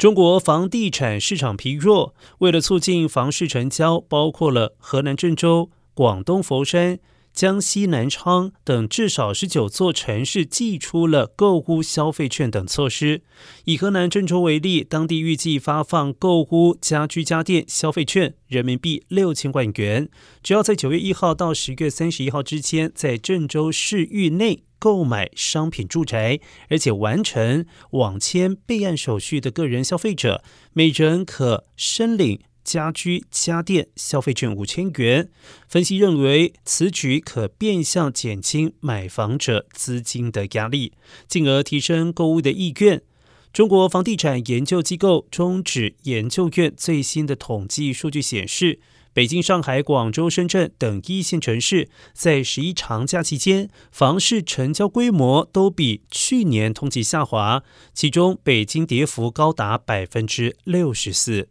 中国房地产市场疲弱，为了促进房市成交，包括了河南郑州、广东佛山。江西南昌等至少十九座城市寄出了购屋消费券等措施。以河南郑州为例，当地预计发放购屋家居家电消费券人民币六千万元，只要在九月一号到十月三十一号之间，在郑州市域内购买商品住宅，而且完成网签备案手续的个人消费者，每人可申领。家居家电消费券五千元，分析认为此举可变相减轻买房者资金的压力，进而提升购物的意愿。中国房地产研究机构中指研究院最新的统计数据显示，北京、上海、广州、深圳等一线城市在十一长假期间，房市成交规模都比去年同期下滑，其中北京跌幅高达百分之六十四。